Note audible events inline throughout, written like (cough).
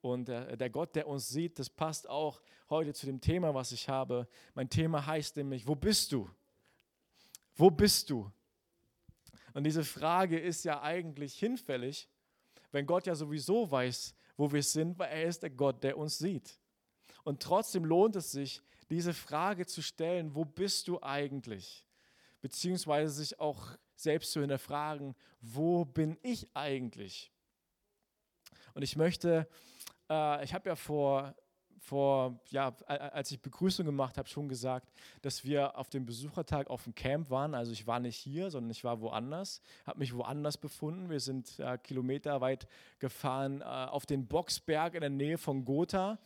Und der, Gott, der uns sieht, das passt auch heute zu dem Thema, was ich habe. Mein Thema heißt nämlich, wo bist du? Wo bist du? Und diese Frage ist ja eigentlich hinfällig, wenn Gott ja sowieso weiß, wo wir sind, weil er ist der Gott, der uns sieht. Und trotzdem lohnt es sich, diese Frage zu stellen, wo bist du eigentlich? Beziehungsweise sich auch selbst zu hinterfragen, wo bin ich eigentlich? Und ich möchte, äh, ich habe ja vor vor, ja, als ich Begrüßung gemacht habe, schon gesagt, dass wir auf dem Besuchertag auf dem Camp waren. Also ich war nicht hier, sondern ich war woanders, habe mich woanders befunden. Wir sind äh, kilometerweit gefahren äh, auf den Boxberg in der Nähe von Gotha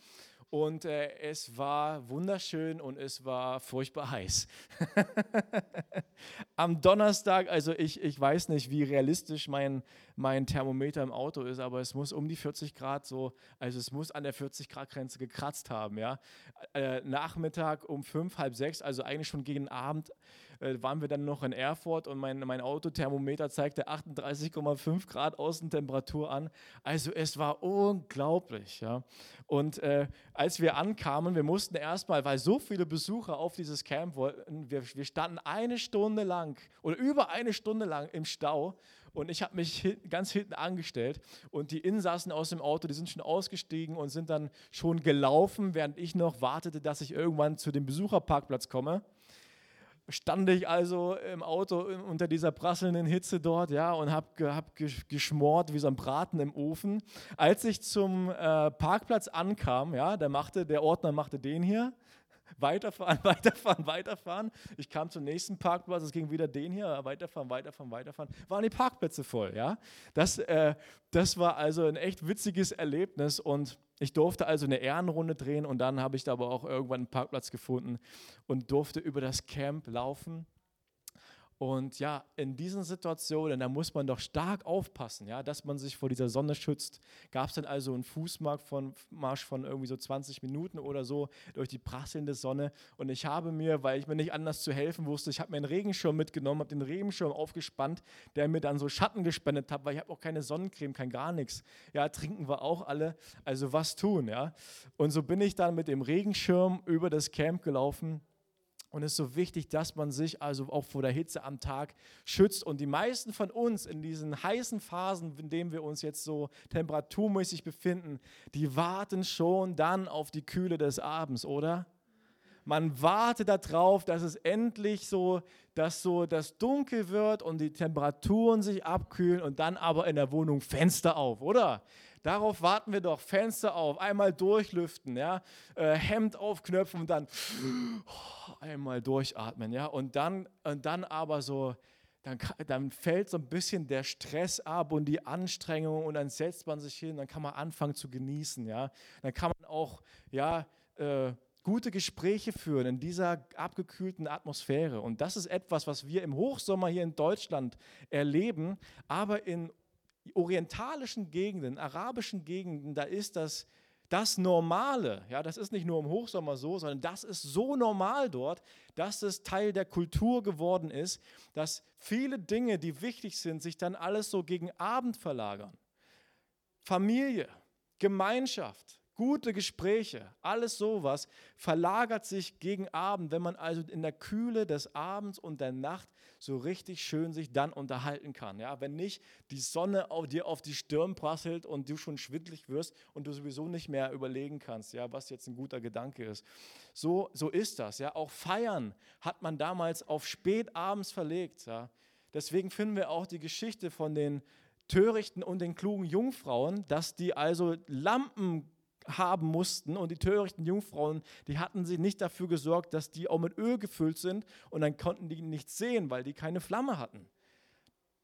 und äh, es war wunderschön und es war furchtbar heiß. (laughs) Am Donnerstag, also ich, ich weiß nicht, wie realistisch mein, mein Thermometer im Auto ist, aber es muss um die 40 Grad so, also es muss an der 40 Grad Grenze gekratzt haben. Ja? Äh, Nachmittag um fünf, halb sechs, also eigentlich schon gegen Abend, äh, waren wir dann noch in Erfurt und mein, mein Autothermometer zeigte 38,5 Grad Außentemperatur an. Also es war unglaublich. Ja? Und äh, als wir ankamen, wir mussten erstmal, weil so viele Besucher auf dieses Camp wollten, wir, wir standen eine Stunde lang oder über eine Stunde lang im Stau und ich habe mich ganz hinten angestellt und die Insassen aus dem Auto, die sind schon ausgestiegen und sind dann schon gelaufen, während ich noch wartete, dass ich irgendwann zu dem Besucherparkplatz komme stand ich also im Auto unter dieser prasselnden Hitze dort, ja, und habe hab geschmort wie so ein Braten im Ofen. Als ich zum äh, Parkplatz ankam, ja, der machte, der Ordner machte den hier, (laughs) weiterfahren, (laughs) weiterfahren, weiterfahren. Ich kam zum nächsten Parkplatz, es ging wieder den hier, weiterfahren, weiterfahren, weiterfahren. Waren die Parkplätze voll, ja. Das, äh, das war also ein echt witziges Erlebnis und ich durfte also eine Ehrenrunde drehen und dann habe ich da aber auch irgendwann einen Parkplatz gefunden und durfte über das Camp laufen und ja, in diesen Situationen, da muss man doch stark aufpassen, ja, dass man sich vor dieser Sonne schützt. Gab es dann also einen Fußmarsch von, Marsch von irgendwie so 20 Minuten oder so durch die prasselnde Sonne. Und ich habe mir, weil ich mir nicht anders zu helfen wusste, ich habe mir einen Regenschirm mitgenommen, habe den Regenschirm aufgespannt, der mir dann so Schatten gespendet hat, weil ich habe auch keine Sonnencreme, kein gar nichts. Ja, trinken wir auch alle. Also was tun, ja. Und so bin ich dann mit dem Regenschirm über das Camp gelaufen und es ist so wichtig, dass man sich also auch vor der Hitze am Tag schützt. Und die meisten von uns in diesen heißen Phasen, in denen wir uns jetzt so temperaturmäßig befinden, die warten schon dann auf die Kühle des Abends, oder? Man wartet darauf, dass es endlich so, dass so das dunkel wird und die Temperaturen sich abkühlen und dann aber in der Wohnung Fenster auf, oder? Darauf warten wir doch. Fenster auf, einmal durchlüften, ja, äh, Hemd aufknöpfen und dann einmal durchatmen, ja, und dann, und dann aber so, dann, dann fällt so ein bisschen der Stress ab und die Anstrengung und dann setzt man sich hin, dann kann man anfangen zu genießen, ja, dann kann man auch, ja, äh, gute Gespräche führen in dieser abgekühlten Atmosphäre. Und das ist etwas, was wir im Hochsommer hier in Deutschland erleben, aber in orientalischen Gegenden, arabischen Gegenden, da ist das das Normale. Ja, das ist nicht nur im Hochsommer so, sondern das ist so normal dort, dass es Teil der Kultur geworden ist, dass viele Dinge, die wichtig sind, sich dann alles so gegen Abend verlagern. Familie, Gemeinschaft, gute Gespräche, alles sowas verlagert sich gegen Abend, wenn man also in der Kühle des Abends und der Nacht so richtig schön sich dann unterhalten kann. Ja, wenn nicht die Sonne auf dir auf die Stirn prasselt und du schon schwindlig wirst und du sowieso nicht mehr überlegen kannst, ja, was jetzt ein guter Gedanke ist. So, so ist das. Ja, auch Feiern hat man damals auf spät abends verlegt. Ja. Deswegen finden wir auch die Geschichte von den törichten und den klugen Jungfrauen, dass die also Lampen haben mussten. Und die törichten Jungfrauen, die hatten sich nicht dafür gesorgt, dass die auch mit Öl gefüllt sind und dann konnten die nichts sehen, weil die keine Flamme hatten.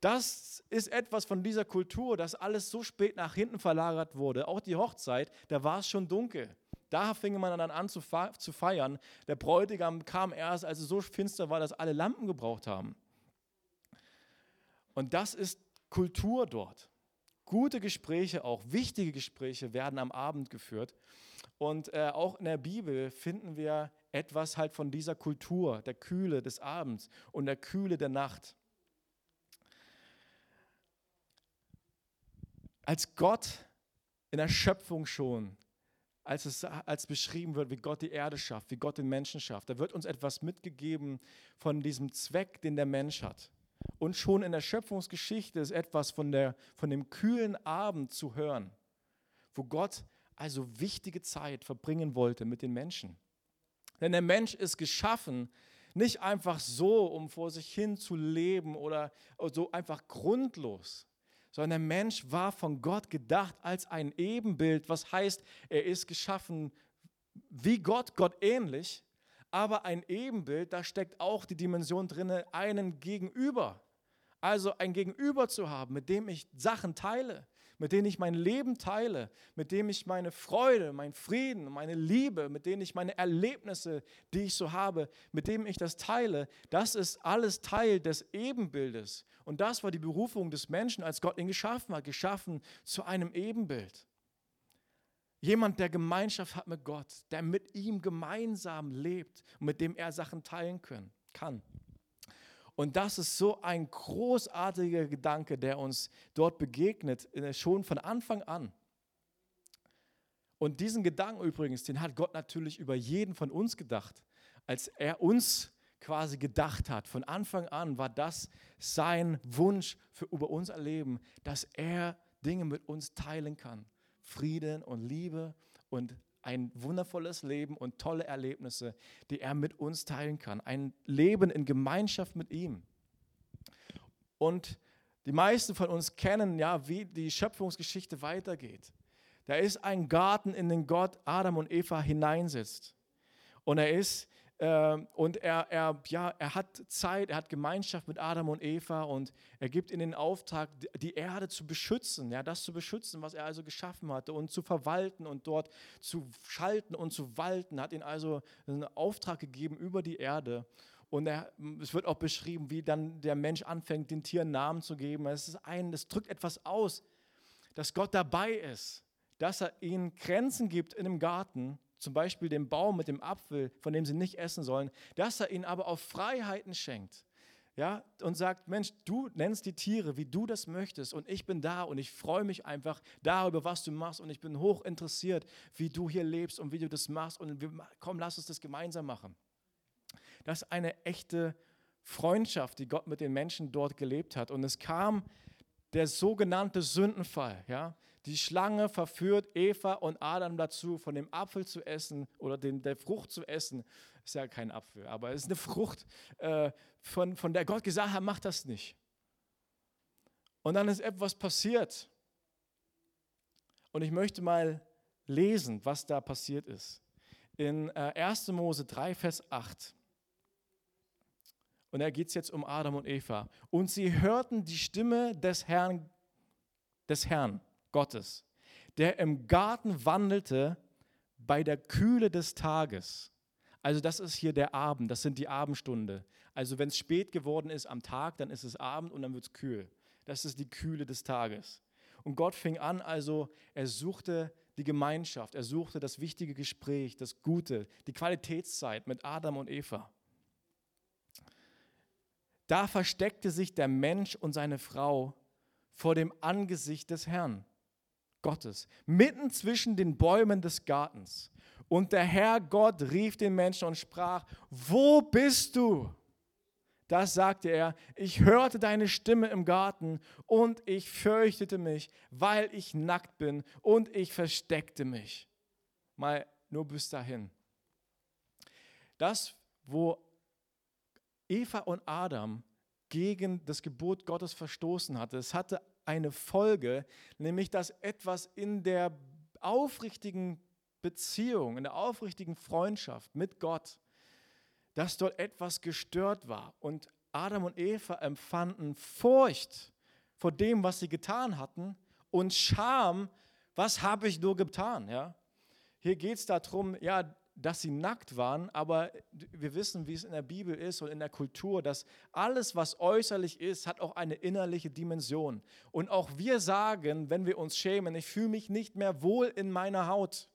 Das ist etwas von dieser Kultur, dass alles so spät nach hinten verlagert wurde. Auch die Hochzeit, da war es schon dunkel. Da fing man dann an zu feiern. Der Bräutigam kam erst, als es so finster war, dass alle Lampen gebraucht haben. Und das ist Kultur dort. Gute Gespräche, auch wichtige Gespräche werden am Abend geführt. Und äh, auch in der Bibel finden wir etwas halt von dieser Kultur, der Kühle des Abends und der Kühle der Nacht. Als Gott in der Schöpfung schon, als es als beschrieben wird, wie Gott die Erde schafft, wie Gott den Menschen schafft. Da wird uns etwas mitgegeben von diesem Zweck, den der Mensch hat. Und schon in der Schöpfungsgeschichte ist etwas von, der, von dem kühlen Abend zu hören, wo Gott also wichtige Zeit verbringen wollte mit den Menschen. Denn der Mensch ist geschaffen, nicht einfach so, um vor sich hin zu leben oder so einfach grundlos, sondern der Mensch war von Gott gedacht als ein Ebenbild, was heißt, er ist geschaffen wie Gott, Gott ähnlich, aber ein Ebenbild, da steckt auch die Dimension drin, einen Gegenüber. Also ein Gegenüber zu haben, mit dem ich Sachen teile, mit denen ich mein Leben teile, mit dem ich meine Freude, meinen Frieden, meine Liebe, mit denen ich meine Erlebnisse, die ich so habe, mit dem ich das teile, das ist alles Teil des Ebenbildes. Und das war die Berufung des Menschen, als Gott ihn geschaffen hat, geschaffen zu einem Ebenbild. Jemand, der Gemeinschaft hat mit Gott, der mit ihm gemeinsam lebt und mit dem er Sachen teilen können, kann. Und das ist so ein großartiger Gedanke, der uns dort begegnet, äh, schon von Anfang an. Und diesen Gedanken übrigens, den hat Gott natürlich über jeden von uns gedacht, als er uns quasi gedacht hat. Von Anfang an war das sein Wunsch für über unser Leben, dass er Dinge mit uns teilen kann. Frieden und Liebe und ein wundervolles Leben und tolle Erlebnisse, die er mit uns teilen kann. Ein Leben in Gemeinschaft mit ihm. Und die meisten von uns kennen ja, wie die Schöpfungsgeschichte weitergeht. Da ist ein Garten, in den Gott Adam und Eva hineinsetzt. Und er ist und er, er, ja, er hat Zeit, er hat Gemeinschaft mit Adam und Eva und er gibt ihnen den Auftrag, die Erde zu beschützen, ja, das zu beschützen, was er also geschaffen hatte und zu verwalten und dort zu schalten und zu walten, hat ihnen also einen Auftrag gegeben über die Erde. Und er, es wird auch beschrieben, wie dann der Mensch anfängt, den Tieren Namen zu geben. Es ist ein, das drückt etwas aus, dass Gott dabei ist, dass er ihnen Grenzen gibt in dem Garten zum Beispiel den Baum mit dem Apfel, von dem sie nicht essen sollen, dass er ihnen aber auch Freiheiten schenkt. Ja, und sagt, Mensch, du nennst die Tiere, wie du das möchtest und ich bin da und ich freue mich einfach darüber, was du machst und ich bin hoch interessiert, wie du hier lebst und wie du das machst und wir, komm, lass uns das gemeinsam machen. Das ist eine echte Freundschaft, die Gott mit den Menschen dort gelebt hat und es kam der sogenannte Sündenfall, ja, die Schlange verführt Eva und Adam dazu, von dem Apfel zu essen oder den, der Frucht zu essen. Ist ja kein Apfel, aber es ist eine Frucht, äh, von, von der Gott gesagt hat, mach das nicht. Und dann ist etwas passiert. Und ich möchte mal lesen, was da passiert ist. In äh, 1. Mose 3, Vers 8. Und da geht es jetzt um Adam und Eva. Und sie hörten die Stimme des Herrn, des Herrn Gottes, der im Garten wandelte bei der Kühle des Tages. Also das ist hier der Abend, das sind die Abendstunde. Also wenn es spät geworden ist am Tag, dann ist es Abend und dann wird es kühl. Das ist die Kühle des Tages. Und Gott fing an, also er suchte die Gemeinschaft, er suchte das wichtige Gespräch, das Gute, die Qualitätszeit mit Adam und Eva. Da versteckte sich der Mensch und seine Frau vor dem Angesicht des Herrn. Gottes, mitten zwischen den Bäumen des Gartens. Und der Herr Gott rief den Menschen und sprach, wo bist du? Das sagte er, ich hörte deine Stimme im Garten und ich fürchtete mich, weil ich nackt bin und ich versteckte mich. Mal nur bis dahin. Das, wo Eva und Adam gegen das Gebot Gottes verstoßen hatte, es hatte eine Folge, nämlich dass etwas in der aufrichtigen Beziehung, in der aufrichtigen Freundschaft mit Gott, dass dort etwas gestört war. Und Adam und Eva empfanden Furcht vor dem, was sie getan hatten und Scham, was habe ich nur getan? Ja? Hier geht es darum, ja, dass sie nackt waren, aber wir wissen, wie es in der Bibel ist und in der Kultur, dass alles, was äußerlich ist, hat auch eine innerliche Dimension. Und auch wir sagen, wenn wir uns schämen, ich fühle mich nicht mehr wohl in meiner Haut.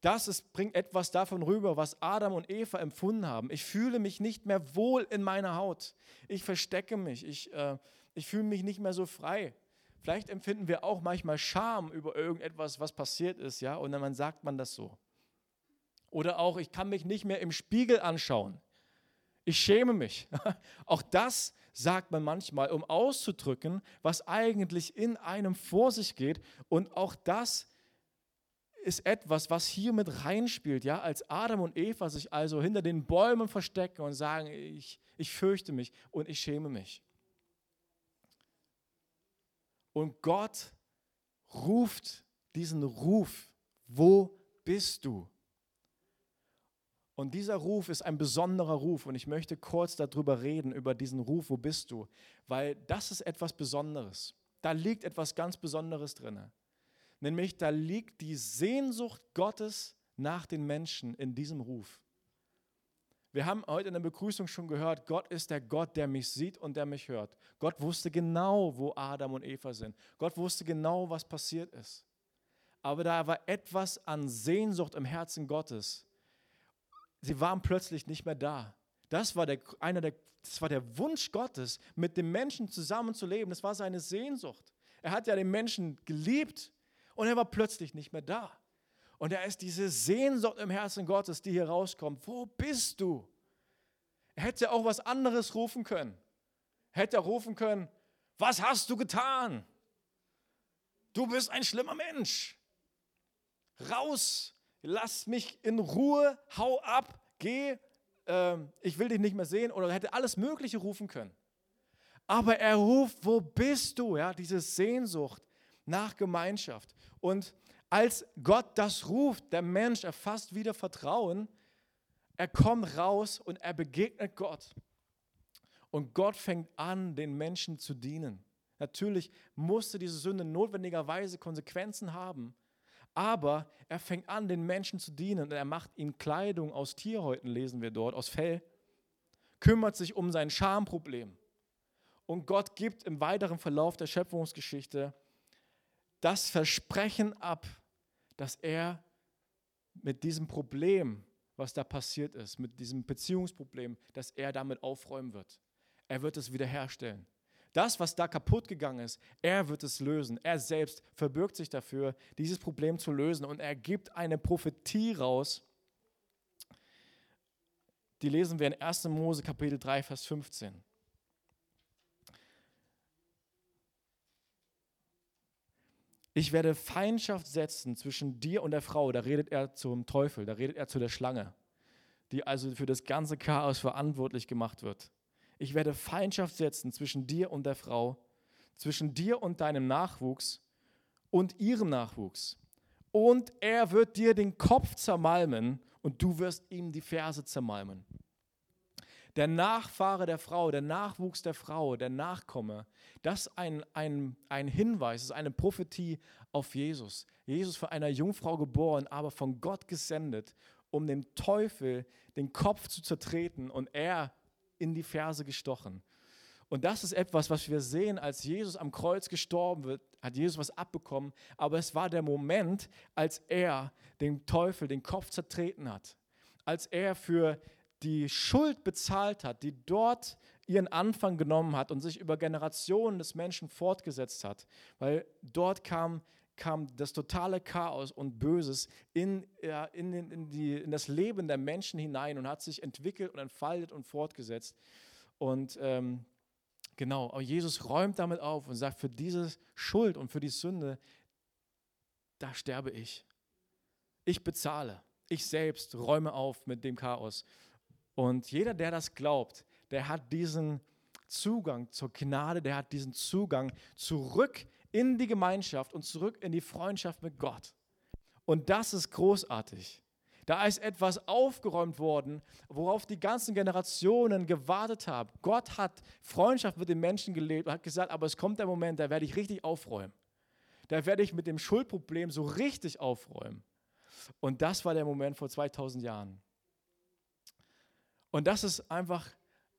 Das ist, bringt etwas davon rüber, was Adam und Eva empfunden haben. Ich fühle mich nicht mehr wohl in meiner Haut. Ich verstecke mich. Ich, äh, ich fühle mich nicht mehr so frei. Vielleicht empfinden wir auch manchmal Scham über irgendetwas, was passiert ist, ja, und dann sagt man das so. Oder auch, ich kann mich nicht mehr im Spiegel anschauen. Ich schäme mich. (laughs) Auch das sagt man manchmal, um auszudrücken, was eigentlich in einem vor sich geht. Und auch das ist etwas, was hier mit reinspielt. Ja? Als Adam und Eva sich also hinter den Bäumen verstecken und sagen, ich, ich fürchte mich und ich schäme mich. Und Gott ruft diesen Ruf, wo bist du? Und dieser Ruf ist ein besonderer Ruf und ich möchte kurz darüber reden, über diesen Ruf, wo bist du? Weil das ist etwas Besonderes. Da liegt etwas ganz Besonderes drin. Nämlich da liegt die Sehnsucht Gottes nach den Menschen in diesem Ruf. Wir haben heute in der Begrüßung schon gehört, Gott ist der Gott, der mich sieht und der mich hört. Gott wusste genau, wo Adam und Eva sind. Gott wusste genau, was passiert ist. Aber da war etwas an Sehnsucht im Herzen Gottes, sie waren plötzlich nicht mehr da. Das war der, einer der, das war der Wunsch Gottes, mit dem Menschen zusammenzuleben. Das war seine Sehnsucht. Er hat ja den Menschen geliebt und er war plötzlich nicht mehr da. Und da ist diese Sehnsucht im Herzen Gottes, die hier rauskommt. Wo bist du? Er hätte auch was anderes rufen können. Er hätte rufen können, was hast du getan? Du bist ein schlimmer Mensch. Raus lass mich in Ruhe, hau ab, geh, äh, ich will dich nicht mehr sehen oder hätte alles Mögliche rufen können. Aber er ruft, wo bist du? Ja, diese Sehnsucht nach Gemeinschaft. Und als Gott das ruft, der Mensch erfasst wieder Vertrauen, er kommt raus und er begegnet Gott. Und Gott fängt an, den Menschen zu dienen. Natürlich musste diese Sünde notwendigerweise Konsequenzen haben, aber er fängt an, den Menschen zu dienen und er macht ihnen Kleidung aus Tierhäuten, lesen wir dort, aus Fell, kümmert sich um sein Schamproblem. Und Gott gibt im weiteren Verlauf der Schöpfungsgeschichte das Versprechen ab, dass er mit diesem Problem, was da passiert ist, mit diesem Beziehungsproblem, dass er damit aufräumen wird. Er wird es wiederherstellen. Das, was da kaputt gegangen ist, er wird es lösen. Er selbst verbirgt sich dafür, dieses Problem zu lösen. Und er gibt eine Prophetie raus. Die lesen wir in 1. Mose Kapitel 3, Vers 15. Ich werde Feindschaft setzen zwischen dir und der Frau. Da redet er zum Teufel, da redet er zu der Schlange, die also für das ganze Chaos verantwortlich gemacht wird ich werde Feindschaft setzen zwischen dir und der Frau, zwischen dir und deinem Nachwuchs und ihrem Nachwuchs. Und er wird dir den Kopf zermalmen und du wirst ihm die Ferse zermalmen. Der Nachfahre der Frau, der Nachwuchs der Frau, der Nachkomme, das ist ein, ein, ein Hinweis, ist eine Prophetie auf Jesus. Jesus von einer Jungfrau geboren, aber von Gott gesendet, um dem Teufel den Kopf zu zertreten und er in die Ferse gestochen. Und das ist etwas, was wir sehen, als Jesus am Kreuz gestorben wird, hat Jesus was abbekommen, aber es war der Moment, als er den Teufel den Kopf zertreten hat, als er für die Schuld bezahlt hat, die dort ihren Anfang genommen hat und sich über Generationen des Menschen fortgesetzt hat, weil dort kam, kam das totale Chaos und Böses in, ja, in, in, die, in das Leben der Menschen hinein und hat sich entwickelt und entfaltet und fortgesetzt. Und ähm, genau, aber Jesus räumt damit auf und sagt, für diese Schuld und für die Sünde, da sterbe ich. Ich bezahle. Ich selbst räume auf mit dem Chaos. Und jeder, der das glaubt, der hat diesen Zugang zur Gnade, der hat diesen Zugang zurück in die Gemeinschaft und zurück in die Freundschaft mit Gott. Und das ist großartig. Da ist etwas aufgeräumt worden, worauf die ganzen Generationen gewartet haben. Gott hat Freundschaft mit den Menschen gelebt und hat gesagt, aber es kommt der Moment, da werde ich richtig aufräumen. Da werde ich mit dem Schuldproblem so richtig aufräumen. Und das war der Moment vor 2000 Jahren. Und das ist einfach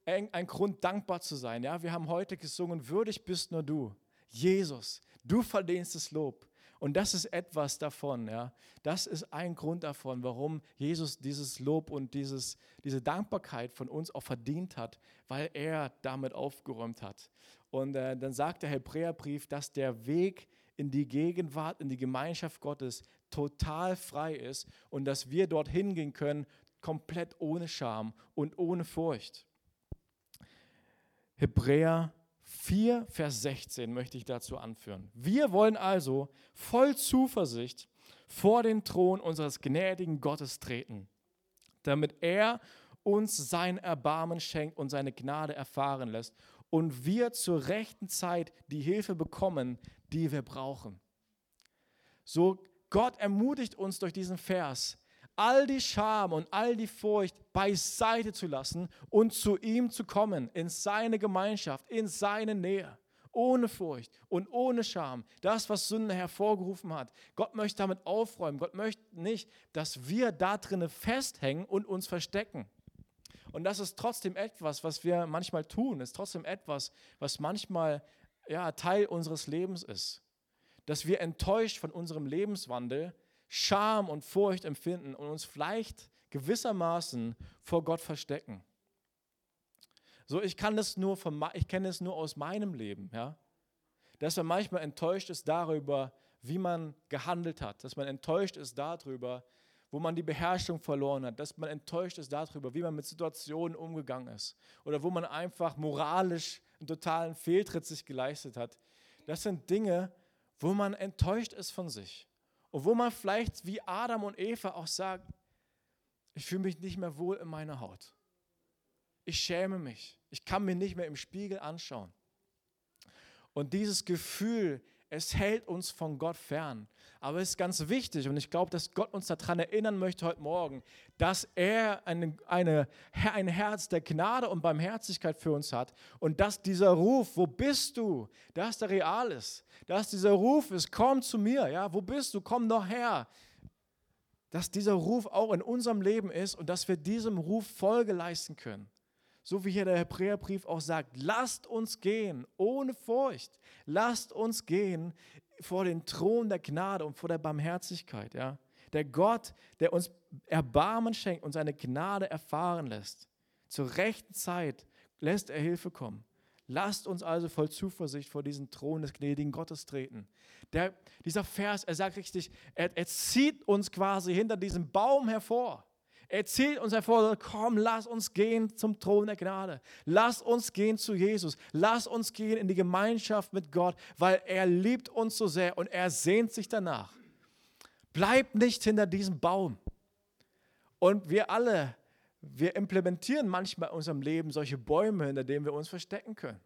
ein Grund, dankbar zu sein. Ja, wir haben heute gesungen, würdig bist nur du. Jesus, du verdienst das Lob. Und das ist etwas davon, ja. Das ist ein Grund davon, warum Jesus dieses Lob und dieses, diese Dankbarkeit von uns auch verdient hat, weil er damit aufgeräumt hat. Und äh, dann sagt der Hebräerbrief, dass der Weg in die Gegenwart, in die Gemeinschaft Gottes total frei ist und dass wir dorthin gehen können, komplett ohne Scham und ohne Furcht. Hebräer 4, Vers 16 möchte ich dazu anführen. Wir wollen also voll Zuversicht vor den Thron unseres gnädigen Gottes treten, damit er uns sein Erbarmen schenkt und seine Gnade erfahren lässt und wir zur rechten Zeit die Hilfe bekommen, die wir brauchen. So Gott ermutigt uns durch diesen Vers, all die Scham und all die Furcht beiseite zu lassen und zu ihm zu kommen, in seine Gemeinschaft, in seine Nähe, ohne Furcht und ohne Scham. Das, was Sünde hervorgerufen hat. Gott möchte damit aufräumen. Gott möchte nicht, dass wir da drinnen festhängen und uns verstecken. Und das ist trotzdem etwas, was wir manchmal tun, ist trotzdem etwas, was manchmal ja, Teil unseres Lebens ist. Dass wir enttäuscht von unserem Lebenswandel Scham und Furcht empfinden und uns vielleicht gewissermaßen vor Gott verstecken. So, ich kann das nur von, ich kenne es nur aus meinem Leben, ja. Dass man manchmal enttäuscht ist darüber, wie man gehandelt hat, dass man enttäuscht ist darüber, wo man die Beherrschung verloren hat, dass man enttäuscht ist darüber, wie man mit Situationen umgegangen ist oder wo man einfach moralisch einen totalen Fehltritt sich geleistet hat. Das sind Dinge, wo man enttäuscht ist von sich. Und wo man vielleicht wie Adam und Eva auch sagt, ich fühle mich nicht mehr wohl in meiner Haut. Ich schäme mich. Ich kann mir nicht mehr im Spiegel anschauen. Und dieses Gefühl, es hält uns von Gott fern. Aber es ist ganz wichtig und ich glaube, dass Gott uns daran erinnern möchte heute Morgen, dass er eine, eine, ein Herz der Gnade und Barmherzigkeit für uns hat und dass dieser Ruf, wo bist du, dass der real ist, dass dieser Ruf ist, komm zu mir, ja, wo bist du, komm doch her, dass dieser Ruf auch in unserem Leben ist und dass wir diesem Ruf Folge leisten können. So wie hier der Hebräerbrief auch sagt, lasst uns gehen ohne Furcht. Lasst uns gehen vor den Thron der Gnade und vor der Barmherzigkeit. Ja? Der Gott, der uns Erbarmen schenkt und seine Gnade erfahren lässt. Zur rechten Zeit lässt er Hilfe kommen. Lasst uns also voll Zuversicht vor diesen Thron des gnädigen Gottes treten. Der, dieser Vers, er sagt richtig, er, er zieht uns quasi hinter diesem Baum hervor. Er zieht uns hervor, komm, lass uns gehen zum Thron der Gnade. Lass uns gehen zu Jesus. Lass uns gehen in die Gemeinschaft mit Gott, weil er liebt uns so sehr und er sehnt sich danach. Bleib nicht hinter diesem Baum. Und wir alle, wir implementieren manchmal in unserem Leben solche Bäume, hinter denen wir uns verstecken können.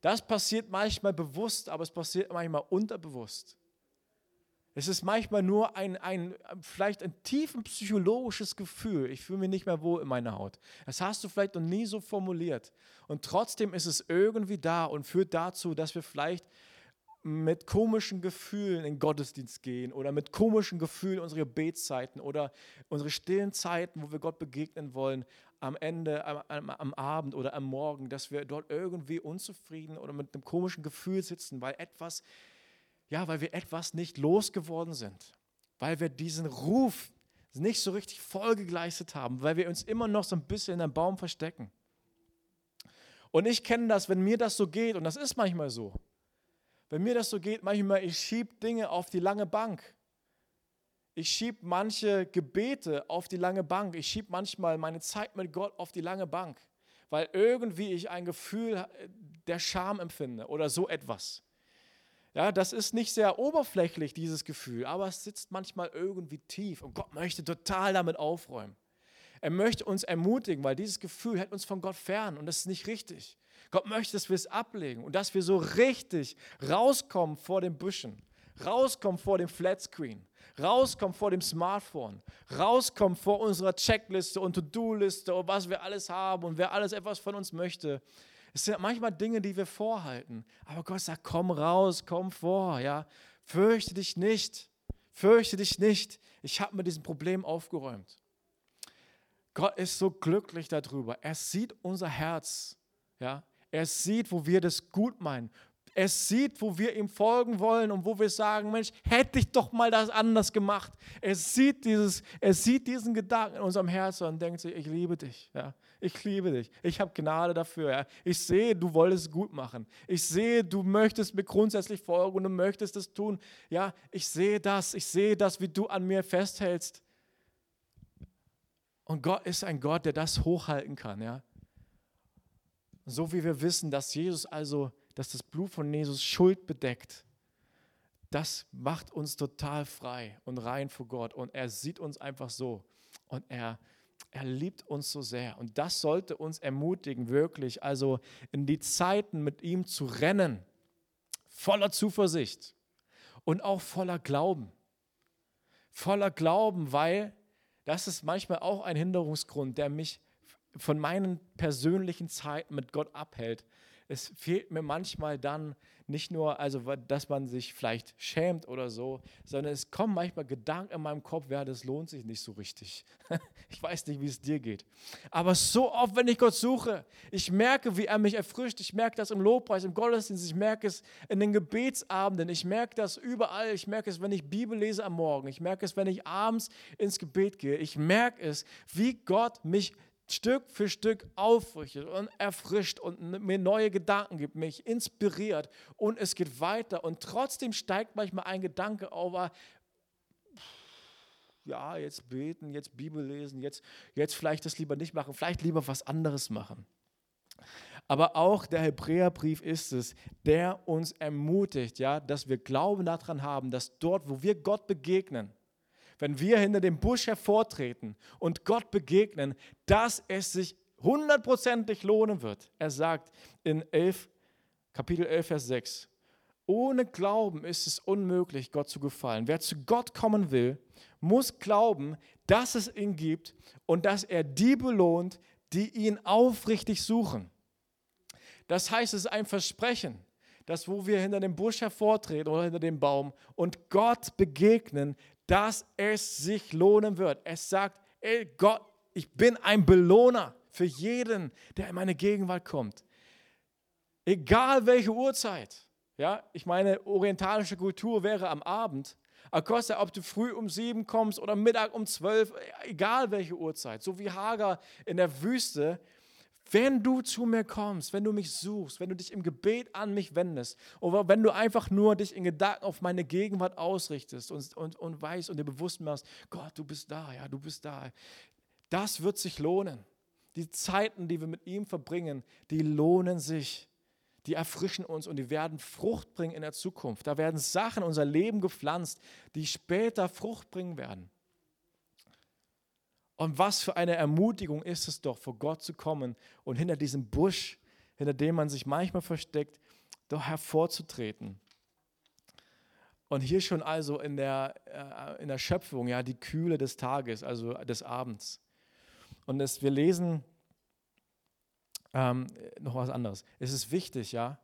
Das passiert manchmal bewusst, aber es passiert manchmal unterbewusst. Es ist manchmal nur ein, ein vielleicht ein tiefen psychologisches Gefühl. Ich fühle mich nicht mehr wohl in meiner Haut. Das hast du vielleicht noch nie so formuliert. Und trotzdem ist es irgendwie da und führt dazu, dass wir vielleicht mit komischen Gefühlen in Gottesdienst gehen oder mit komischen Gefühlen unsere Gebetszeiten oder unsere stillen Zeiten, wo wir Gott begegnen wollen, am Ende, am, am, am, Abend oder am Morgen, dass wir dort irgendwie unzufrieden oder mit einem komischen Gefühl sitzen, weil etwas ja, weil wir etwas nicht losgeworden sind, weil wir diesen Ruf nicht so richtig Folge geleistet haben, weil wir uns immer noch so ein bisschen in einem Baum verstecken. Und ich kenne das, wenn mir das so geht, und das ist manchmal so, wenn mir das so geht, manchmal, ich schiebe Dinge auf die lange Bank. Ich schiebe manche Gebete auf die lange Bank. Ich schiebe manchmal meine Zeit mit Gott auf die lange Bank, weil irgendwie ich ein Gefühl der Scham empfinde oder so etwas. Ja, das ist nicht sehr oberflächlich, dieses Gefühl, aber es sitzt manchmal irgendwie tief und Gott möchte total damit aufräumen. Er möchte uns ermutigen, weil dieses Gefühl hält uns von Gott fern und das ist nicht richtig. Gott möchte, dass wir es ablegen und dass wir so richtig rauskommen vor den Büschen, rauskommen vor dem Flatscreen, rauskommen vor dem Smartphone, rauskommen vor unserer Checkliste und To-Do-Liste und was wir alles haben und wer alles etwas von uns möchte es sind manchmal Dinge, die wir vorhalten. Aber Gott sagt, komm raus, komm vor, ja. Fürchte dich nicht. Fürchte dich nicht. Ich habe mit diesem Problem aufgeräumt. Gott ist so glücklich darüber. Er sieht unser Herz, ja. Er sieht, wo wir das gut meinen. Er sieht, wo wir ihm folgen wollen und wo wir sagen, Mensch, hätte ich doch mal das anders gemacht. Er sieht, dieses, er sieht diesen Gedanken in unserem Herzen und denkt sich, ich liebe dich. Ja. Ich liebe dich. Ich habe Gnade dafür. Ja. Ich sehe, du wolltest es gut machen. Ich sehe, du möchtest mir grundsätzlich folgen und du möchtest es tun. Ja, ich sehe das. Ich sehe das, wie du an mir festhältst. Und Gott ist ein Gott, der das hochhalten kann. Ja. So wie wir wissen, dass Jesus also, dass das Blut von Jesus Schuld bedeckt, das macht uns total frei und rein vor Gott. Und er sieht uns einfach so. Und er, er liebt uns so sehr. Und das sollte uns ermutigen, wirklich, also in die Zeiten mit ihm zu rennen, voller Zuversicht und auch voller Glauben. Voller Glauben, weil das ist manchmal auch ein Hinderungsgrund, der mich von meinen persönlichen Zeiten mit Gott abhält. Es fehlt mir manchmal dann nicht nur, also dass man sich vielleicht schämt oder so, sondern es kommen manchmal Gedanken in meinem Kopf, ja, das lohnt sich nicht so richtig. (laughs) ich weiß nicht, wie es dir geht. Aber so oft, wenn ich Gott suche, ich merke, wie er mich erfrischt. Ich merke das im Lobpreis, im Gottesdienst, ich merke es in den Gebetsabenden, ich merke das überall. Ich merke es, wenn ich Bibel lese am Morgen, ich merke es, wenn ich abends ins Gebet gehe. Ich merke es, wie Gott mich erfrischt Stück für Stück aufrichtet und erfrischt und mir neue Gedanken gibt, mich inspiriert und es geht weiter und trotzdem steigt manchmal ein Gedanke auf, ah, ja, jetzt beten, jetzt Bibel lesen, jetzt, jetzt vielleicht das lieber nicht machen, vielleicht lieber was anderes machen. Aber auch der Hebräerbrief ist es, der uns ermutigt, ja, dass wir Glauben daran haben, dass dort, wo wir Gott begegnen, wenn wir hinter dem Busch hervortreten und Gott begegnen, dass es sich hundertprozentig lohnen wird. Er sagt in 11, Kapitel 11, Vers 6, ohne Glauben ist es unmöglich, Gott zu gefallen. Wer zu Gott kommen will, muss glauben, dass es ihn gibt und dass er die belohnt, die ihn aufrichtig suchen. Das heißt, es ist ein Versprechen, dass wo wir hinter dem Busch hervortreten oder hinter dem Baum und Gott begegnen, dass es sich lohnen wird. Es sagt, ey Gott, ich bin ein Belohner für jeden, der in meine Gegenwart kommt. Egal welche Uhrzeit. Ja, ich meine, orientalische Kultur wäre am Abend. Acosta, ob du früh um sieben kommst oder Mittag um zwölf, egal welche Uhrzeit. So wie Hager in der Wüste, wenn du zu mir kommst, wenn du mich suchst, wenn du dich im Gebet an mich wendest oder wenn du einfach nur dich in Gedanken auf meine Gegenwart ausrichtest und, und, und weißt und dir bewusst machst, Gott, du bist da, ja, du bist da. Das wird sich lohnen. Die Zeiten, die wir mit ihm verbringen, die lohnen sich. Die erfrischen uns und die werden Frucht bringen in der Zukunft. Da werden Sachen in unser Leben gepflanzt, die später Frucht bringen werden. Und was für eine Ermutigung ist es doch, vor Gott zu kommen und hinter diesem Busch, hinter dem man sich manchmal versteckt, doch hervorzutreten. Und hier schon also in der, äh, in der Schöpfung, ja, die Kühle des Tages, also des Abends. Und es, wir lesen ähm, noch was anderes. Es ist wichtig, ja.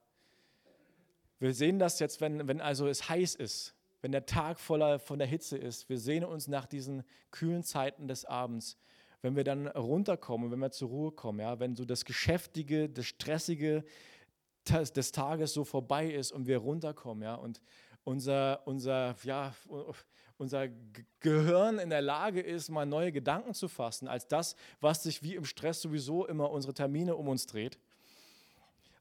Wir sehen das jetzt, wenn, wenn also es heiß ist wenn der Tag voller von der Hitze ist. Wir sehnen uns nach diesen kühlen Zeiten des Abends. Wenn wir dann runterkommen, wenn wir zur Ruhe kommen, ja, wenn so das Geschäftige, das Stressige des Tages so vorbei ist und wir runterkommen, ja, und unser, unser, ja, unser Gehirn in der Lage ist, mal neue Gedanken zu fassen, als das, was sich wie im Stress sowieso immer unsere Termine um uns dreht.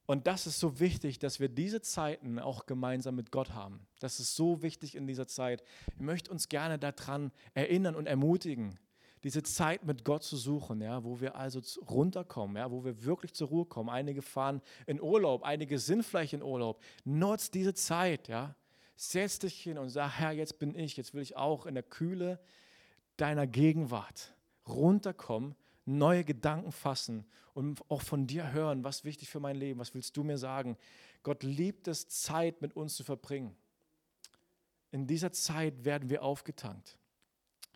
Und das ist so wichtig, dass wir diese Zeiten auch gemeinsam mit Gott haben. Das ist so wichtig in dieser Zeit. Ich möchte uns gerne daran erinnern und ermutigen, diese Zeit mit Gott zu suchen, ja, wo wir also runterkommen, ja, wo wir wirklich zur Ruhe kommen. Einige fahren in Urlaub, einige sind vielleicht in Urlaub. Nutzt diese Zeit, ja. Setz dich hin und sag, Herr, jetzt bin ich, jetzt will ich auch in der Kühle deiner Gegenwart runterkommen neue Gedanken fassen und auch von dir hören, was wichtig für mein Leben, was willst du mir sagen. Gott liebt es, Zeit mit uns zu verbringen. In dieser Zeit werden wir aufgetankt.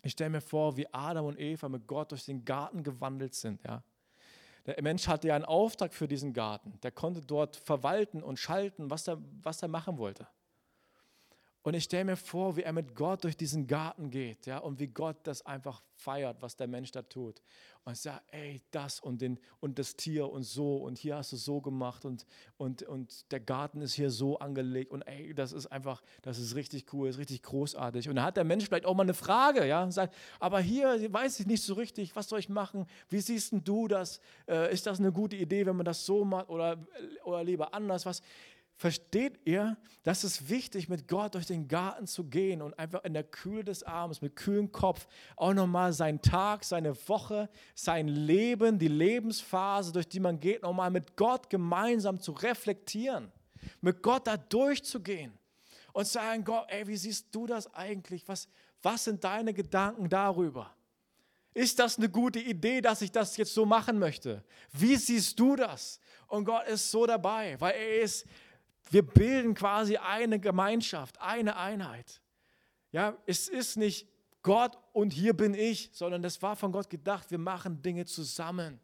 Ich stelle mir vor, wie Adam und Eva mit Gott durch den Garten gewandelt sind. Ja. Der Mensch hatte ja einen Auftrag für diesen Garten. Der konnte dort verwalten und schalten, was er, was er machen wollte. Und ich stelle mir vor, wie er mit Gott durch diesen Garten geht, ja, und wie Gott das einfach feiert, was der Mensch da tut. Und sagt, ey, das und, den, und das Tier und so und hier hast du so gemacht und, und, und der Garten ist hier so angelegt und ey, das ist einfach, das ist richtig cool, ist richtig großartig. Und da hat der Mensch vielleicht auch mal eine Frage, ja, und sagt, aber hier weiß ich nicht so richtig, was soll ich machen? Wie siehst du das? Äh, ist das eine gute Idee, wenn man das so macht oder, oder lieber anders? Was? Versteht ihr, dass es wichtig mit Gott durch den Garten zu gehen und einfach in der Kühle des Abends mit kühlem Kopf auch nochmal seinen Tag, seine Woche, sein Leben, die Lebensphase, durch die man geht, nochmal mit Gott gemeinsam zu reflektieren, mit Gott da durchzugehen und sagen, Gott, ey, wie siehst du das eigentlich? Was, was sind deine Gedanken darüber? Ist das eine gute Idee, dass ich das jetzt so machen möchte? Wie siehst du das? Und Gott ist so dabei, weil er ist wir bilden quasi eine Gemeinschaft, eine Einheit. Ja, es ist nicht Gott und hier bin ich, sondern das war von Gott gedacht, wir machen Dinge zusammen.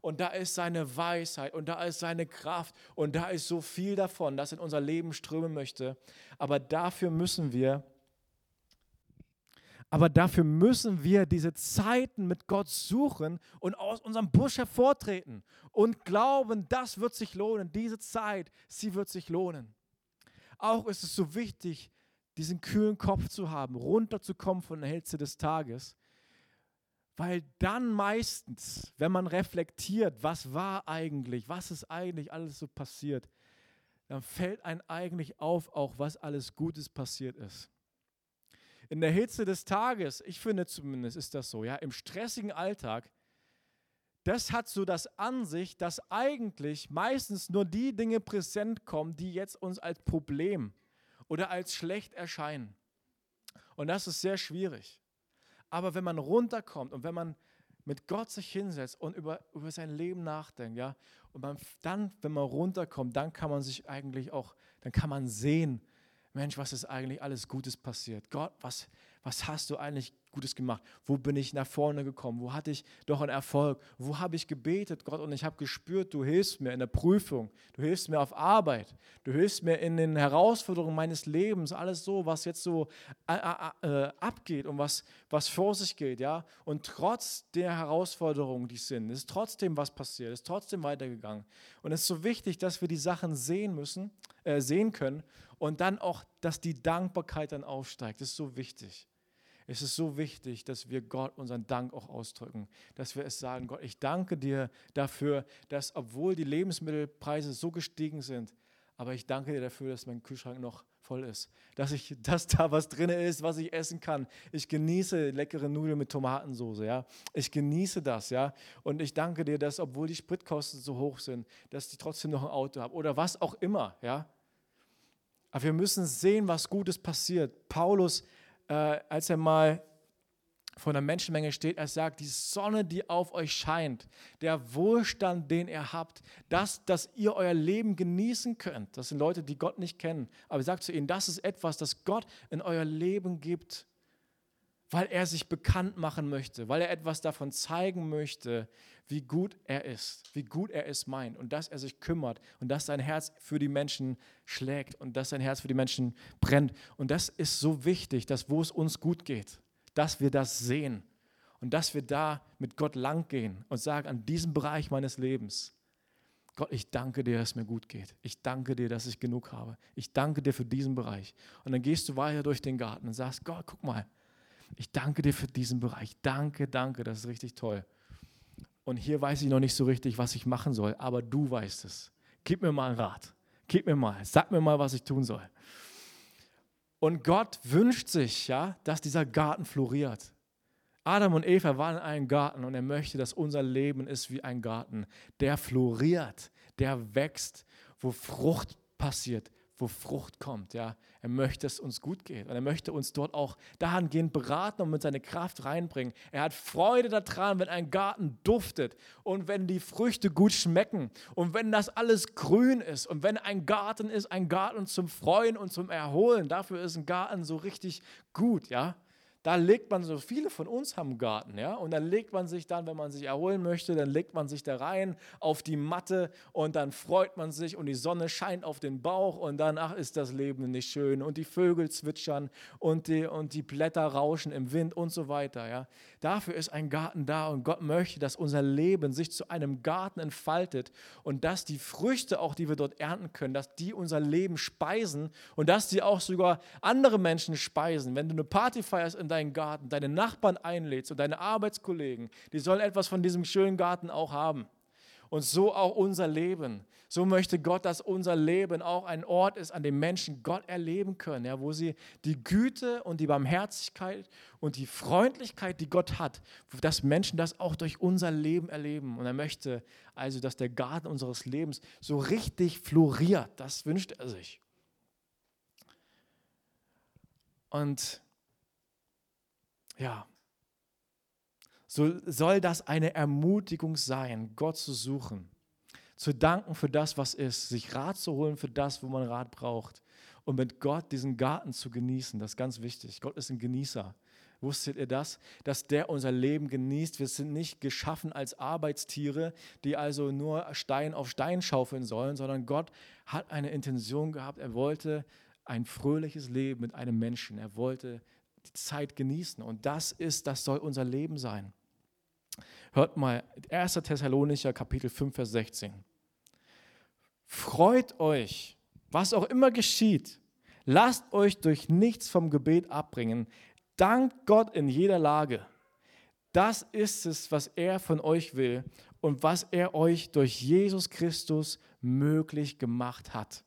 Und da ist seine Weisheit und da ist seine Kraft und da ist so viel davon, das in unser Leben strömen möchte. Aber dafür müssen wir aber dafür müssen wir diese Zeiten mit Gott suchen und aus unserem Busch hervortreten und glauben, das wird sich lohnen. Diese Zeit, sie wird sich lohnen. Auch ist es so wichtig, diesen kühlen Kopf zu haben, runterzukommen von der Hitze des Tages, weil dann meistens, wenn man reflektiert, was war eigentlich, was ist eigentlich alles so passiert, dann fällt einem eigentlich auf, auch was alles Gutes passiert ist in der Hitze des Tages, ich finde zumindest ist das so, ja, im stressigen Alltag, das hat so das Ansicht, dass eigentlich meistens nur die Dinge präsent kommen, die jetzt uns als Problem oder als schlecht erscheinen. Und das ist sehr schwierig. Aber wenn man runterkommt und wenn man mit Gott sich hinsetzt und über, über sein Leben nachdenkt, ja, und man, dann, wenn man runterkommt, dann kann man sich eigentlich auch, dann kann man sehen, Mensch, was ist eigentlich alles Gutes passiert? Gott, was, was hast du eigentlich Gutes gemacht? Wo bin ich nach vorne gekommen? Wo hatte ich doch einen Erfolg? Wo habe ich gebetet, Gott? Und ich habe gespürt, du hilfst mir in der Prüfung, du hilfst mir auf Arbeit, du hilfst mir in den Herausforderungen meines Lebens, alles so, was jetzt so äh, abgeht und was, was vor sich geht, ja. Und trotz der Herausforderungen, die es sind, ist trotzdem was passiert, ist trotzdem weitergegangen. Und es ist so wichtig, dass wir die Sachen sehen müssen, äh, sehen können und dann auch, dass die Dankbarkeit dann aufsteigt. Das ist so wichtig. Es ist so wichtig, dass wir Gott unseren Dank auch ausdrücken, dass wir es sagen, Gott, ich danke dir dafür, dass obwohl die Lebensmittelpreise so gestiegen sind, aber ich danke dir dafür, dass mein Kühlschrank noch voll ist, dass, ich, (laughs) dass da was drin ist, was ich essen kann. Ich genieße leckere Nudeln mit Tomatensauce, ja. Ich genieße das, ja. Und ich danke dir, dass obwohl die Spritkosten so hoch sind, dass ich trotzdem noch ein Auto habe oder was auch immer, ja. Aber wir müssen sehen, was Gutes passiert. Paulus, äh, als er mal vor einer Menschenmenge steht, er sagt, die Sonne, die auf euch scheint, der Wohlstand, den ihr habt, das, dass ihr euer Leben genießen könnt. Das sind Leute, die Gott nicht kennen. Aber er sagt zu ihnen, das ist etwas, das Gott in euer Leben gibt, weil er sich bekannt machen möchte, weil er etwas davon zeigen möchte, wie gut er ist, wie gut er es meint und dass er sich kümmert und dass sein Herz für die Menschen schlägt und dass sein Herz für die Menschen brennt. Und das ist so wichtig, dass wo es uns gut geht, dass wir das sehen und dass wir da mit Gott lang gehen und sagen, an diesem Bereich meines Lebens, Gott, ich danke dir, dass es mir gut geht. Ich danke dir, dass ich genug habe. Ich danke dir für diesen Bereich. Und dann gehst du weiter durch den Garten und sagst, Gott, guck mal, ich danke dir für diesen Bereich. Danke, danke, das ist richtig toll. Und hier weiß ich noch nicht so richtig, was ich machen soll, aber du weißt es. Gib mir mal einen Rat. Gib mir mal, sag mir mal, was ich tun soll. Und Gott wünscht sich, ja, dass dieser Garten floriert. Adam und Eva waren in einem Garten und er möchte, dass unser Leben ist wie ein Garten, der floriert, der wächst, wo Frucht passiert, wo Frucht kommt. Ja. Er möchte, dass es uns gut geht und er möchte uns dort auch dahingehend beraten und mit seiner Kraft reinbringen. Er hat Freude daran, wenn ein Garten duftet und wenn die Früchte gut schmecken und wenn das alles grün ist und wenn ein Garten ist, ein Garten zum Freuen und zum Erholen. Dafür ist ein Garten so richtig gut, ja. Da legt man so, viele von uns haben Garten, ja, und dann legt man sich dann, wenn man sich erholen möchte, dann legt man sich da rein auf die Matte und dann freut man sich und die Sonne scheint auf den Bauch und dann, ach, ist das Leben nicht schön und die Vögel zwitschern und die, und die Blätter rauschen im Wind und so weiter, ja. Dafür ist ein Garten da und Gott möchte, dass unser Leben sich zu einem Garten entfaltet und dass die Früchte auch, die wir dort ernten können, dass die unser Leben speisen und dass die auch sogar andere Menschen speisen. Wenn du eine Party feierst in deinen Garten, deine Nachbarn einlädst und deine Arbeitskollegen, die sollen etwas von diesem schönen Garten auch haben. Und so auch unser Leben. So möchte Gott, dass unser Leben auch ein Ort ist, an dem Menschen Gott erleben können, ja, wo sie die Güte und die Barmherzigkeit und die Freundlichkeit, die Gott hat, dass Menschen das auch durch unser Leben erleben. Und er möchte also, dass der Garten unseres Lebens so richtig floriert. Das wünscht er sich. Und ja, so soll das eine Ermutigung sein, Gott zu suchen, zu danken für das, was ist, sich Rat zu holen für das, wo man Rat braucht und mit Gott diesen Garten zu genießen. Das ist ganz wichtig. Gott ist ein Genießer. Wusstet ihr das? Dass der unser Leben genießt. Wir sind nicht geschaffen als Arbeitstiere, die also nur Stein auf Stein schaufeln sollen, sondern Gott hat eine Intention gehabt. Er wollte ein fröhliches Leben mit einem Menschen. Er wollte die Zeit genießen. Und das ist, das soll unser Leben sein. Hört mal, 1. Thessalonicher Kapitel 5, Vers 16. Freut euch, was auch immer geschieht. Lasst euch durch nichts vom Gebet abbringen. Dankt Gott in jeder Lage. Das ist es, was er von euch will und was er euch durch Jesus Christus möglich gemacht hat.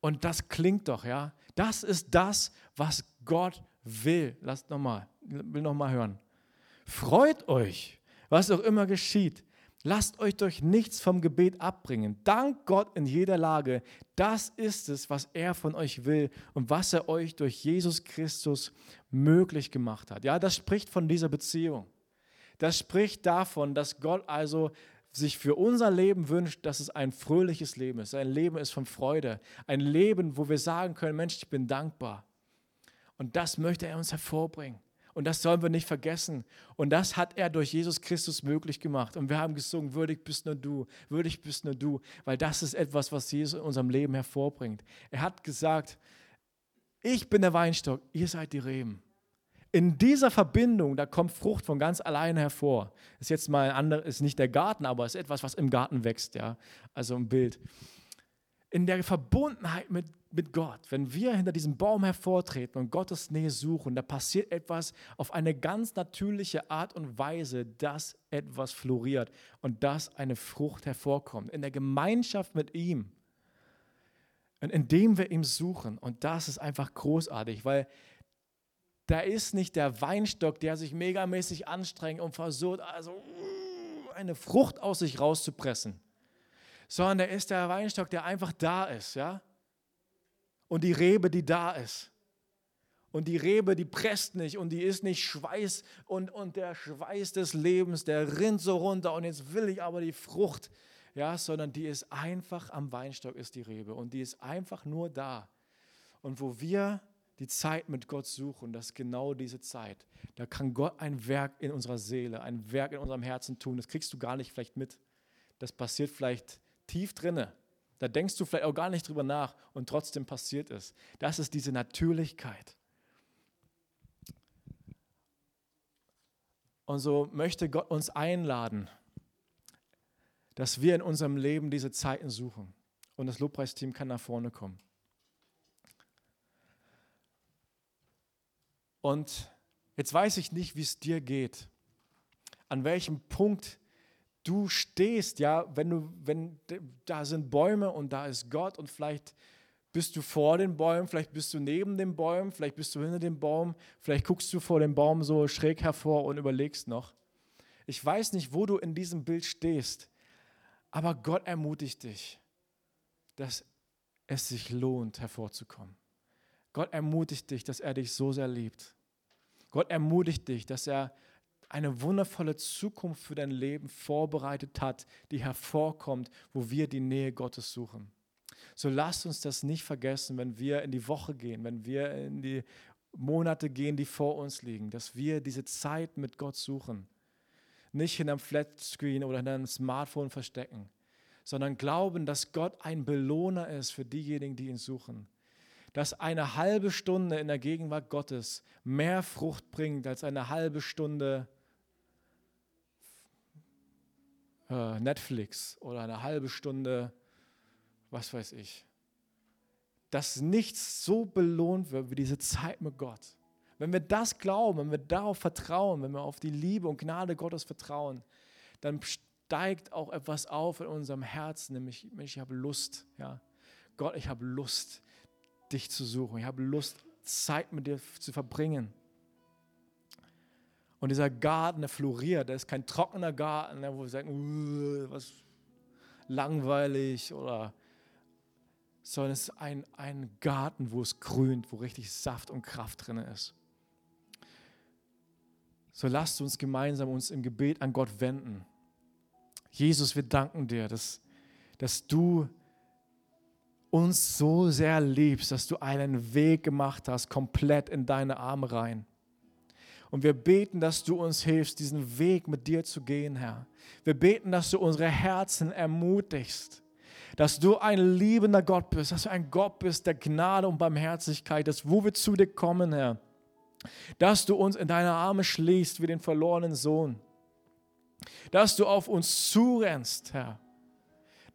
Und das klingt doch, ja. Das ist das, was Gott will. Lasst nochmal, will nochmal hören. Freut euch, was auch immer geschieht. Lasst euch durch nichts vom Gebet abbringen. Dank Gott in jeder Lage. Das ist es, was er von euch will und was er euch durch Jesus Christus möglich gemacht hat. Ja, das spricht von dieser Beziehung. Das spricht davon, dass Gott also sich für unser Leben wünscht, dass es ein fröhliches Leben ist. Ein Leben ist von Freude. Ein Leben, wo wir sagen können, Mensch, ich bin dankbar. Und das möchte er uns hervorbringen. Und das sollen wir nicht vergessen. Und das hat er durch Jesus Christus möglich gemacht. Und wir haben gesungen, würdig bist nur du, würdig bist nur du, weil das ist etwas, was Jesus in unserem Leben hervorbringt. Er hat gesagt, ich bin der Weinstock, ihr seid die Reben. In dieser Verbindung, da kommt Frucht von ganz alleine hervor. Ist jetzt mal ein anderes, ist nicht der Garten, aber ist etwas, was im Garten wächst, ja. Also ein Bild. In der Verbundenheit mit, mit Gott, wenn wir hinter diesem Baum hervortreten und Gottes Nähe suchen, da passiert etwas auf eine ganz natürliche Art und Weise, dass etwas floriert und dass eine Frucht hervorkommt. In der Gemeinschaft mit ihm. Und indem wir ihm suchen. Und das ist einfach großartig, weil da ist nicht der Weinstock, der sich megamäßig anstrengt und versucht, also uh, eine Frucht aus sich rauszupressen, sondern da ist der Weinstock, der einfach da ist, ja? Und die Rebe, die da ist. Und die Rebe, die presst nicht und die ist nicht Schweiß und, und der Schweiß des Lebens, der rinnt so runter und jetzt will ich aber die Frucht, ja, sondern die ist einfach am Weinstock ist die Rebe und die ist einfach nur da. Und wo wir die Zeit mit Gott suchen, das ist genau diese Zeit. Da kann Gott ein Werk in unserer Seele, ein Werk in unserem Herzen tun. Das kriegst du gar nicht vielleicht mit. Das passiert vielleicht tief drinne. Da denkst du vielleicht auch gar nicht drüber nach und trotzdem passiert es. Das ist diese Natürlichkeit. Und so möchte Gott uns einladen, dass wir in unserem Leben diese Zeiten suchen. Und das Lobpreisteam kann nach vorne kommen. Und jetzt weiß ich nicht, wie es dir geht, an welchem Punkt du stehst, ja, wenn du, wenn da sind Bäume und da ist Gott und vielleicht bist du vor den Bäumen, vielleicht bist du neben den Bäumen, vielleicht bist du hinter dem Baum, vielleicht guckst du vor dem Baum so schräg hervor und überlegst noch. Ich weiß nicht, wo du in diesem Bild stehst, aber Gott ermutigt dich, dass es sich lohnt, hervorzukommen. Gott ermutigt dich, dass er dich so sehr liebt. Gott ermutigt dich, dass er eine wundervolle Zukunft für dein Leben vorbereitet hat, die hervorkommt, wo wir die Nähe Gottes suchen. So lasst uns das nicht vergessen, wenn wir in die Woche gehen, wenn wir in die Monate gehen, die vor uns liegen, dass wir diese Zeit mit Gott suchen. Nicht hinterm Flatscreen oder hinter einem Smartphone verstecken, sondern glauben, dass Gott ein Belohner ist für diejenigen, die ihn suchen. Dass eine halbe Stunde in der Gegenwart Gottes mehr Frucht bringt als eine halbe Stunde äh, Netflix oder eine halbe Stunde, was weiß ich. Dass nichts so belohnt wird wie diese Zeit mit Gott. Wenn wir das glauben, wenn wir darauf vertrauen, wenn wir auf die Liebe und Gnade Gottes vertrauen, dann steigt auch etwas auf in unserem Herzen, nämlich ich habe Lust, ja. Gott, ich habe Lust, dich zu suchen. Ich habe Lust, Zeit mit dir zu verbringen. Und dieser Garten, der floriert, der ist kein trockener Garten, wo wir sagen, was langweilig oder sondern es ist ein, ein Garten, wo es grünt, wo richtig Saft und Kraft drin ist. So lasst uns gemeinsam uns im Gebet an Gott wenden. Jesus, wir danken dir, dass, dass du uns so sehr liebst, dass du einen Weg gemacht hast, komplett in deine Arme rein. Und wir beten, dass du uns hilfst, diesen Weg mit dir zu gehen, Herr. Wir beten, dass du unsere Herzen ermutigst, dass du ein liebender Gott bist, dass du ein Gott bist der Gnade und Barmherzigkeit, dass wo wir zu dir kommen, Herr, dass du uns in deine Arme schließt wie den verlorenen Sohn, dass du auf uns zurennst, Herr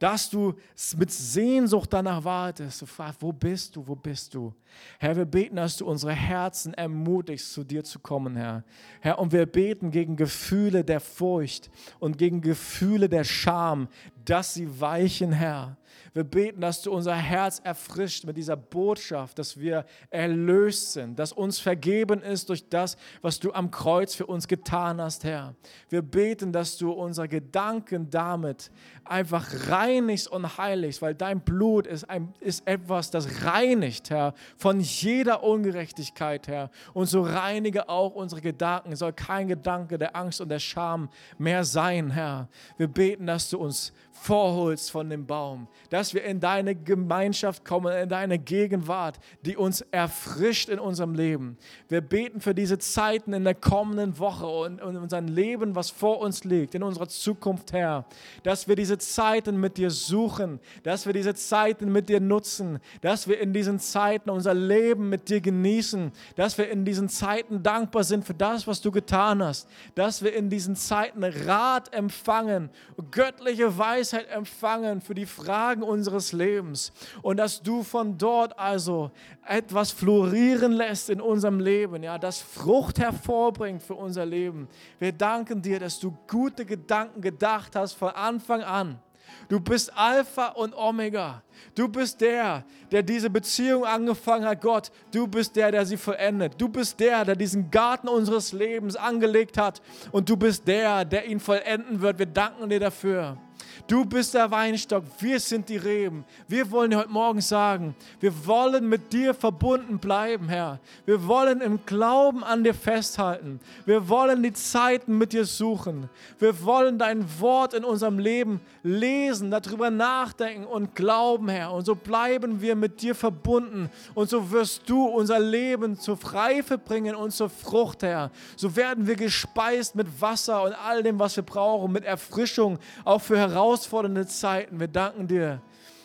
dass du mit Sehnsucht danach wartest. Du fragst, wo bist du, wo bist du? Herr, wir beten, dass du unsere Herzen ermutigst, zu dir zu kommen, Herr. Herr, und wir beten gegen Gefühle der Furcht und gegen Gefühle der Scham, dass sie weichen, Herr. Wir beten, dass du unser Herz erfrischt mit dieser Botschaft, dass wir erlöst sind, dass uns vergeben ist durch das, was du am Kreuz für uns getan hast, Herr. Wir beten, dass du unsere Gedanken damit einfach reinigst und heiligst, weil dein Blut ist, ein, ist etwas, das reinigt, Herr, von jeder Ungerechtigkeit, Herr. Und so reinige auch unsere Gedanken. Soll kein Gedanke der Angst und der Scham mehr sein, Herr. Wir beten, dass du uns vorholst von dem Baum, dass wir in deine Gemeinschaft kommen, in deine Gegenwart, die uns erfrischt in unserem Leben. Wir beten für diese Zeiten in der kommenden Woche und in unserem Leben, was vor uns liegt, in unserer Zukunft, Herr, dass wir diese Zeiten mit dir suchen, dass wir diese Zeiten mit dir nutzen, dass wir in diesen Zeiten unser Leben mit dir genießen, dass wir in diesen Zeiten dankbar sind für das, was du getan hast, dass wir in diesen Zeiten Rat empfangen, göttliche Weisheit Weisheit empfangen für die Fragen unseres Lebens und dass du von dort also etwas florieren lässt in unserem Leben, ja, das Frucht hervorbringt für unser Leben. Wir danken dir, dass du gute Gedanken gedacht hast von Anfang an. Du bist Alpha und Omega. Du bist der, der diese Beziehung angefangen hat, Gott. Du bist der, der sie vollendet. Du bist der, der diesen Garten unseres Lebens angelegt hat. Und du bist der, der ihn vollenden wird. Wir danken dir dafür. Du bist der Weinstock, wir sind die Reben. Wir wollen dir heute Morgen sagen, wir wollen mit dir verbunden bleiben, Herr. Wir wollen im Glauben an dir festhalten. Wir wollen die Zeiten mit dir suchen. Wir wollen dein Wort in unserem Leben lesen, darüber nachdenken und glauben, Herr. Und so bleiben wir mit dir verbunden. Und so wirst du unser Leben zur Reife bringen und zur Frucht, Herr. So werden wir gespeist mit Wasser und all dem, was wir brauchen, mit Erfrischung, auch für herausfordernde Zeiten. Wir danken dir.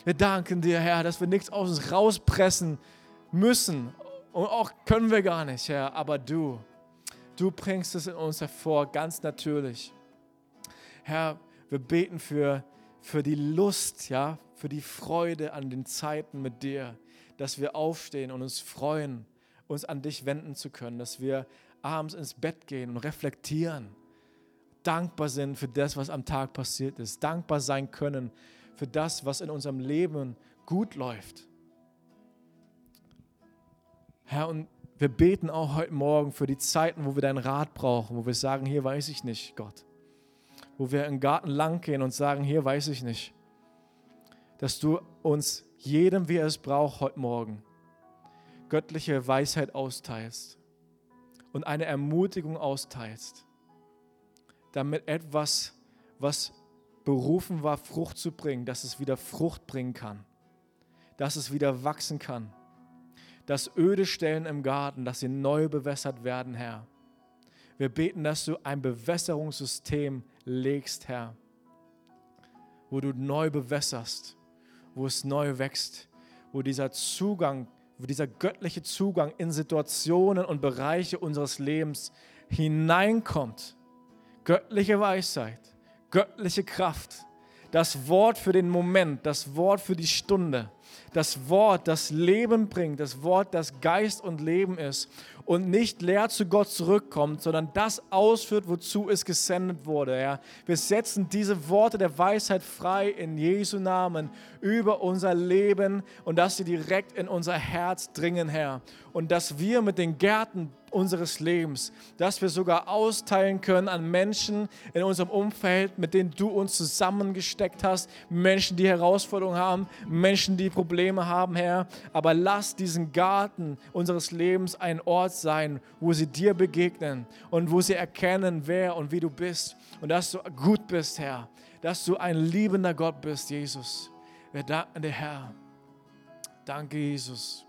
Wir danken dir, Herr, dass wir nichts aus uns rauspressen müssen. Und auch können wir gar nicht, Herr. Aber du, du bringst es in uns hervor, ganz natürlich. Herr, wir beten für, für die Lust, ja, für die Freude an den Zeiten mit dir, dass wir aufstehen und uns freuen, uns an dich wenden zu können, dass wir abends ins Bett gehen und reflektieren dankbar sind für das, was am Tag passiert ist, dankbar sein können für das, was in unserem Leben gut läuft. Herr, und wir beten auch heute Morgen für die Zeiten, wo wir deinen Rat brauchen, wo wir sagen, hier weiß ich nicht, Gott. Wo wir im Garten lang gehen und sagen, hier weiß ich nicht. Dass du uns jedem, wie er es braucht, heute Morgen göttliche Weisheit austeilst und eine Ermutigung austeilst damit etwas, was berufen war, Frucht zu bringen, dass es wieder Frucht bringen kann, dass es wieder wachsen kann, dass öde Stellen im Garten, dass sie neu bewässert werden, Herr. Wir beten, dass du ein Bewässerungssystem legst, Herr, wo du neu bewässerst, wo es neu wächst, wo dieser Zugang, wo dieser göttliche Zugang in Situationen und Bereiche unseres Lebens hineinkommt. Göttliche Weisheit, göttliche Kraft, das Wort für den Moment, das Wort für die Stunde, das Wort, das Leben bringt, das Wort, das Geist und Leben ist und nicht leer zu Gott zurückkommt, sondern das ausführt, wozu es gesendet wurde. Ja. Wir setzen diese Worte der Weisheit frei in Jesu Namen über unser Leben und dass sie direkt in unser Herz dringen, Herr. Und dass wir mit den Gärten unseres Lebens, dass wir sogar austeilen können an Menschen in unserem Umfeld, mit denen du uns zusammengesteckt hast, Menschen, die Herausforderungen haben, Menschen, die Probleme haben, Herr. Aber lass diesen Garten unseres Lebens ein Ort sein, wo sie dir begegnen und wo sie erkennen, wer und wie du bist und dass du gut bist, Herr, dass du ein liebender Gott bist, Jesus. Wir danken dir, Herr. Danke, Jesus.